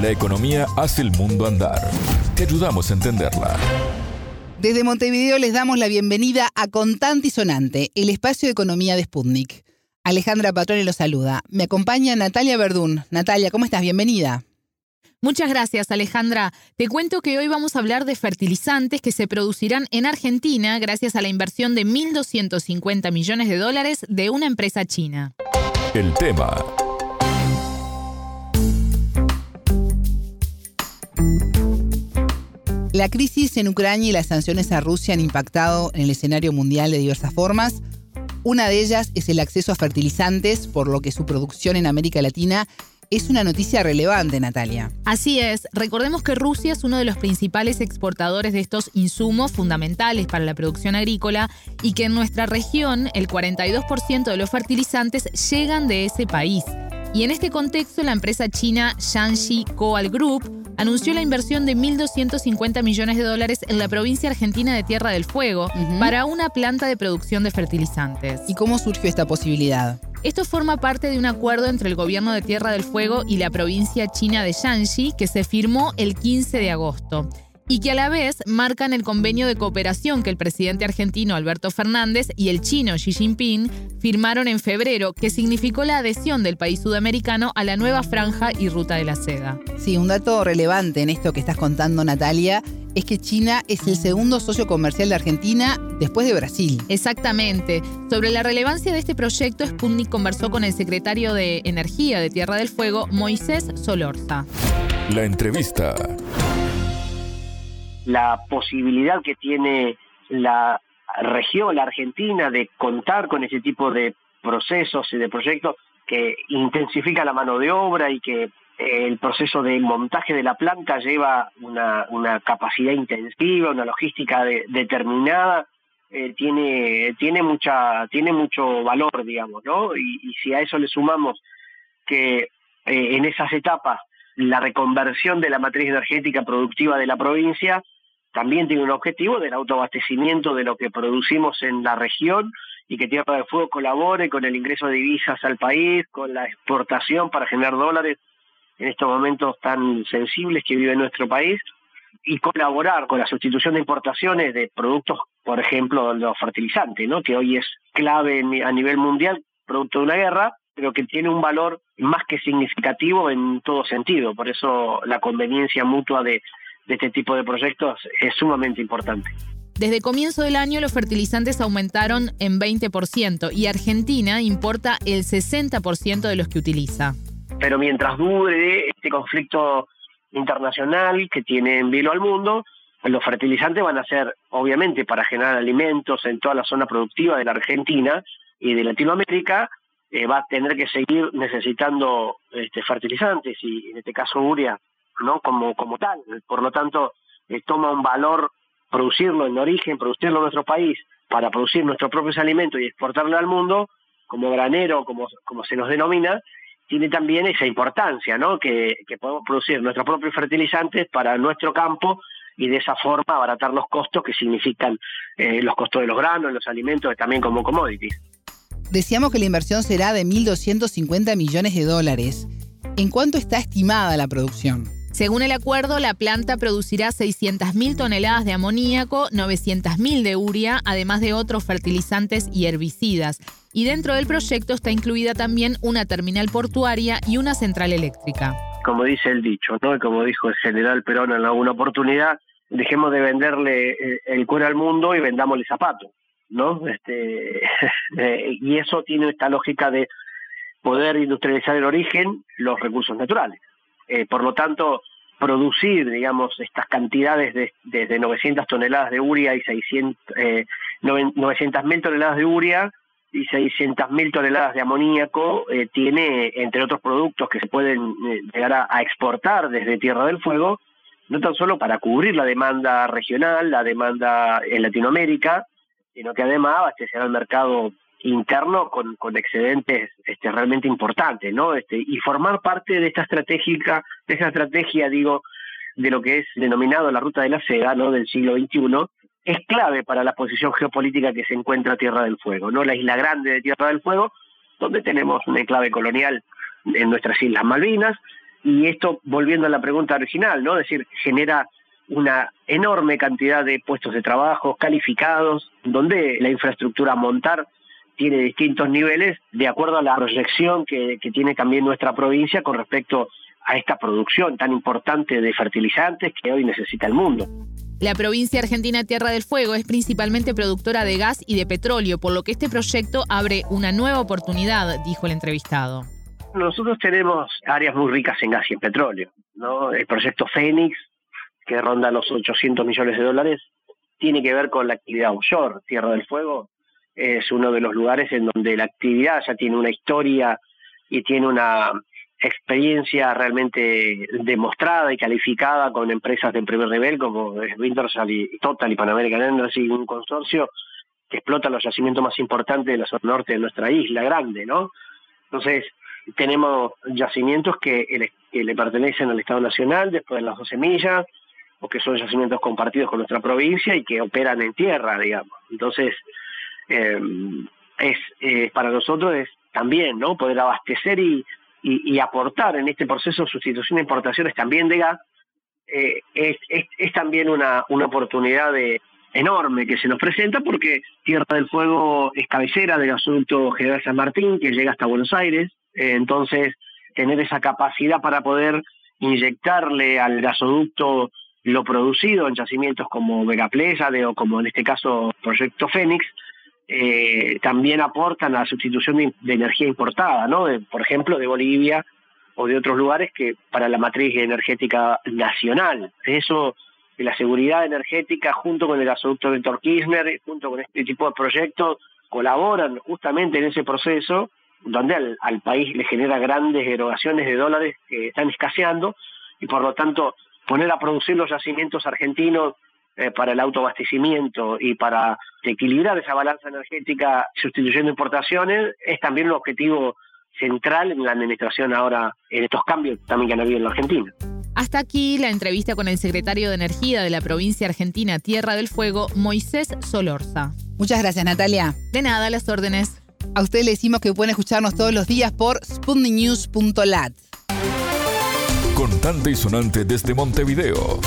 La economía hace el mundo andar. Te ayudamos a entenderla. Desde Montevideo les damos la bienvenida a Contante y Sonante, el espacio de economía de Sputnik. Alejandra Patrone los saluda. Me acompaña Natalia Verdún. Natalia, ¿cómo estás? Bienvenida. Muchas gracias, Alejandra. Te cuento que hoy vamos a hablar de fertilizantes que se producirán en Argentina gracias a la inversión de 1.250 millones de dólares de una empresa china. El tema. La crisis en Ucrania y las sanciones a Rusia han impactado en el escenario mundial de diversas formas. Una de ellas es el acceso a fertilizantes, por lo que su producción en América Latina es una noticia relevante, Natalia. Así es, recordemos que Rusia es uno de los principales exportadores de estos insumos fundamentales para la producción agrícola y que en nuestra región el 42% de los fertilizantes llegan de ese país. Y en este contexto, la empresa china Shanxi Coal Group anunció la inversión de 1.250 millones de dólares en la provincia argentina de Tierra del Fuego para una planta de producción de fertilizantes. ¿Y cómo surgió esta posibilidad? Esto forma parte de un acuerdo entre el gobierno de Tierra del Fuego y la provincia china de Shanxi que se firmó el 15 de agosto y que a la vez marcan el convenio de cooperación que el presidente argentino Alberto Fernández y el chino Xi Jinping firmaron en febrero, que significó la adhesión del país sudamericano a la nueva franja y ruta de la seda. Sí, un dato relevante en esto que estás contando, Natalia, es que China es el segundo socio comercial de Argentina después de Brasil. Exactamente. Sobre la relevancia de este proyecto, Sputnik conversó con el secretario de Energía de Tierra del Fuego, Moisés Solorza. La entrevista la posibilidad que tiene la región, la Argentina, de contar con ese tipo de procesos y de proyectos que intensifica la mano de obra y que eh, el proceso de montaje de la planta lleva una, capacidad intensiva, una logística determinada, eh, tiene, tiene, mucha, tiene mucho valor, digamos, ¿no? Y, si a eso le sumamos que eh, en esas etapas la reconversión de la matriz energética productiva de la provincia también tiene un objetivo del autoabastecimiento de lo que producimos en la región y que Tierra del Fuego colabore con el ingreso de divisas al país, con la exportación para generar dólares en estos momentos tan sensibles que vive nuestro país y colaborar con la sustitución de importaciones de productos, por ejemplo, los fertilizantes, ¿no? que hoy es clave a nivel mundial, producto de una guerra, pero que tiene un valor más que significativo en todo sentido. Por eso la conveniencia mutua de de este tipo de proyectos es sumamente importante. Desde comienzo del año los fertilizantes aumentaron en 20% y Argentina importa el 60% de los que utiliza. Pero mientras dure este conflicto internacional que tiene en vilo al mundo, los fertilizantes van a ser, obviamente, para generar alimentos en toda la zona productiva de la Argentina y de Latinoamérica, eh, va a tener que seguir necesitando este, fertilizantes y en este caso urea ¿no? Como, tal. Por lo tanto, eh, toma un valor producirlo en origen, producirlo en nuestro país para producir nuestros propios alimentos y exportarlo al mundo, como granero, como, se nos denomina, tiene también esa importancia, ¿no? Que, que podemos producir nuestros propios fertilizantes para nuestro campo y de esa forma abaratar los costos que significan eh, los costos de los granos, los alimentos, también como commodities. Decíamos que la inversión será de 1.250 millones de dólares. ¿En cuánto está estimada la producción? Según el acuerdo, la planta producirá 600.000 toneladas de amoníaco, 900.000 de urea, además de otros fertilizantes y herbicidas. Y dentro del proyecto está incluida también una terminal portuaria y una central eléctrica. Como dice el dicho, ¿no? Y como dijo el general Perón en alguna oportunidad, dejemos de venderle eh, el cuero al mundo y vendámosle zapatos, ¿no? Este, eh, y eso tiene esta lógica de poder industrializar el origen, los recursos naturales. Eh, por lo tanto, producir, digamos, estas cantidades de, desde 900 toneladas de urea y 600, eh, 900 mil toneladas de urea y 600 mil toneladas de amoníaco eh, tiene, entre otros productos que se pueden eh, llegar a, exportar desde Tierra del Fuego, no tan solo para cubrir la demanda regional, la demanda en Latinoamérica, sino que además abastecerá el mercado interno con, con excedentes este, realmente importantes, ¿no? Este, y formar parte de esta estratégica, de esa estrategia, digo, de lo que es denominado la ruta de la seda, ¿no? Del siglo XXI, es clave para la posición geopolítica que se encuentra Tierra del Fuego, ¿no? La isla grande de Tierra del Fuego, donde tenemos un enclave colonial en nuestras Islas Malvinas, Y esto, volviendo a la pregunta original, ¿no? Es decir, genera una enorme cantidad de puestos de trabajo calificados, donde la infraestructura montar tiene distintos niveles de acuerdo a la proyección que, que tiene también nuestra provincia con respecto a esta producción tan importante de fertilizantes que hoy necesita el mundo. La provincia argentina Tierra del Fuego es principalmente productora de gas y de petróleo, por lo que este proyecto abre una nueva oportunidad, dijo el entrevistado. Nosotros tenemos áreas muy ricas en gas y en petróleo. ¿no? El proyecto Fénix, que ronda los 800 millones de dólares, tiene que ver con la actividad offshore. Tierra del Fuego es uno de los lugares en donde la actividad ya tiene una historia y tiene una experiencia realmente demostrada y calificada con empresas de primer nivel como Wintersal y Total y Pan American Energy, un consorcio que explota los yacimientos más importantes de la zona norte de nuestra isla grande, ¿no? Entonces, tenemos yacimientos que, le pertenecen al Estado Nacional después de las 12 millas, o que son yacimientos compartidos con nuestra provincia y que operan en tierra, digamos. Entonces, eh, es eh, para nosotros es también, ¿no? Poder abastecer y y, aportar en este proceso sustitución de importaciones también de gas, eh, es, es, también una, una oportunidad de, enorme que se nos presenta porque Tierra del Fuego es cabecera del gasoducto General San Martín que llega hasta Buenos Aires, eh, entonces tener esa capacidad para poder inyectarle al gasoducto lo producido en yacimientos como Vega o como en este caso Proyecto Fénix, eh, también aportan a la sustitución de, energía importada, ¿no? por ejemplo, de Bolivia o de otros lugares que para la matriz energética nacional. Eso, la seguridad energética junto con el gasoducto de Kirchner, junto con este tipo de proyectos, colaboran justamente en ese proceso donde al, al país le genera grandes erogaciones de dólares que están escaseando y por lo tanto poner a producir los yacimientos argentinos eh, para el autoabastecimiento y para equilibrar esa balanza energética sustituyendo importaciones es también un objetivo central en la administración ahora en estos cambios también que han habido en la Argentina. Hasta aquí la entrevista con el secretario de Energía de la provincia argentina Tierra del Fuego, Moisés Solorza. Muchas gracias, Natalia. De nada, las órdenes. A ustedes le decimos que pueden escucharnos todos los días por sputniknews.lat. Contante y sonante desde Montevideo.